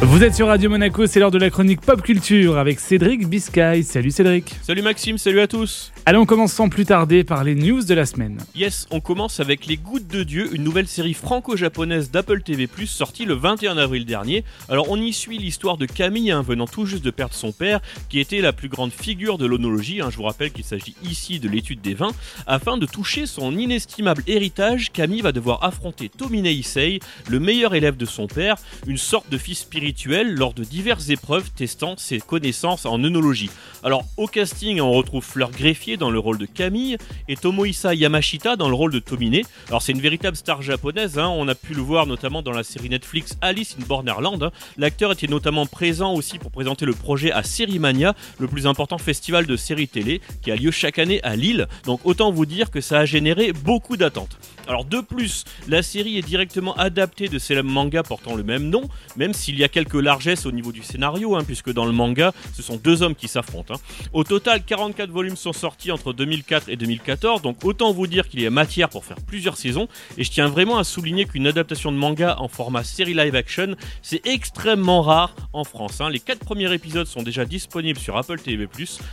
Vous êtes sur Radio Monaco, c'est l'heure de la chronique pop culture avec Cédric Biscay. Salut Cédric. Salut Maxime, salut à tous. Allez, on commence sans plus tarder par les news de la semaine. Yes, on commence avec Les Gouttes de Dieu, une nouvelle série franco-japonaise d'Apple TV+, sortie le 21 avril dernier. Alors on y suit l'histoire de Camille, hein, venant tout juste de perdre son père, qui était la plus grande figure de l'onologie, hein, je vous rappelle qu'il s'agit ici de l'étude des vins. Afin de toucher son inestimable héritage, Camille va devoir affronter Tomine Issei, le meilleur élève de son père, une sorte de fils spirituel lors de diverses épreuves testant ses connaissances en œnologie. Alors au casting on retrouve Fleur Greffier dans le rôle de Camille et Tomohisa Yamashita dans le rôle de Tomine. Alors c'est une véritable star japonaise, hein. on a pu le voir notamment dans la série Netflix Alice in Borderland. Hein. L'acteur était notamment présent aussi pour présenter le projet à Sérimania, le plus important festival de séries télé qui a lieu chaque année à Lille. Donc autant vous dire que ça a généré beaucoup d'attentes. Alors de plus, la série est directement adaptée de célèbres mangas portant le même nom, même s'il y a quelques largesses au niveau du scénario, hein, puisque dans le manga, ce sont deux hommes qui s'affrontent. Hein. Au total, 44 volumes sont sortis entre 2004 et 2014, donc autant vous dire qu'il y a matière pour faire plusieurs saisons, et je tiens vraiment à souligner qu'une adaptation de manga en format série live action, c'est extrêmement rare en France. Hein. Les quatre premiers épisodes sont déjà disponibles sur Apple TV+,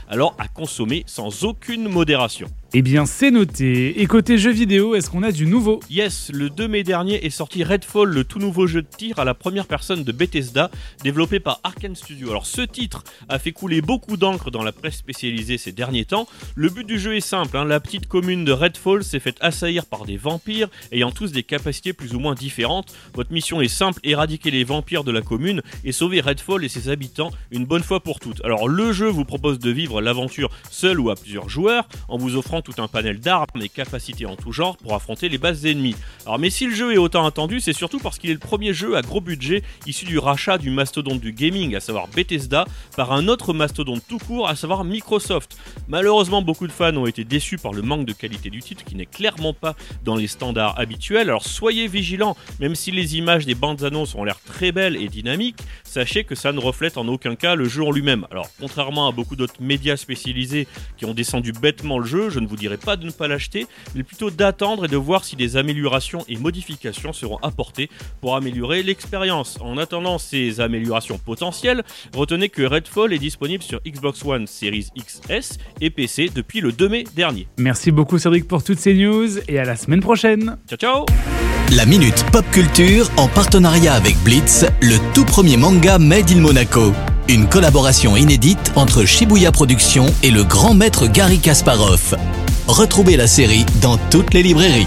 alors à consommer sans aucune modération. Eh bien, c'est noté. Et côté jeux vidéo, est-ce qu'on a du nouveau? Yes, le 2 mai dernier est sorti Redfall, le tout nouveau jeu de tir à la première personne de Bethesda, développé par Arkane Studio. Alors, ce titre a fait couler beaucoup d'encre dans la presse spécialisée ces derniers temps. Le but du jeu est simple hein. la petite commune de Redfall s'est faite assaillir par des vampires ayant tous des capacités plus ou moins différentes. Votre mission est simple éradiquer les vampires de la commune et sauver Redfall et ses habitants une bonne fois pour toutes. Alors, le jeu vous propose de vivre l'aventure seul ou à plusieurs joueurs en vous offrant tout un panel d'armes et capacités en tout genre pour affronter les bases ennemies. Alors mais si le jeu est autant attendu, c'est surtout parce qu'il est le premier jeu à gros budget issu du rachat du mastodonte du gaming, à savoir Bethesda, par un autre mastodonte tout court, à savoir Microsoft. Malheureusement, beaucoup de fans ont été déçus par le manque de qualité du titre qui n'est clairement pas dans les standards habituels. Alors soyez vigilants, même si les images des bandes annonces ont l'air très belles et dynamiques, sachez que ça ne reflète en aucun cas le jeu en lui-même. Alors contrairement à beaucoup d'autres médias spécialisés qui ont descendu bêtement le jeu, je ne vous dirai pas de ne pas l'acheter, mais plutôt d'attendre et de voir si des améliorations et modifications seront apportées pour améliorer l'expérience. En attendant ces améliorations potentielles, retenez que Redfall est disponible sur Xbox One Series XS et PC depuis le 2 mai dernier. Merci beaucoup Cédric pour toutes ces news et à la semaine prochaine. Ciao ciao La Minute Pop Culture en partenariat avec Blitz, le tout premier manga Made in Monaco. Une collaboration inédite entre Shibuya Productions et le grand maître Gary Kasparov. Retrouvez la série dans toutes les librairies.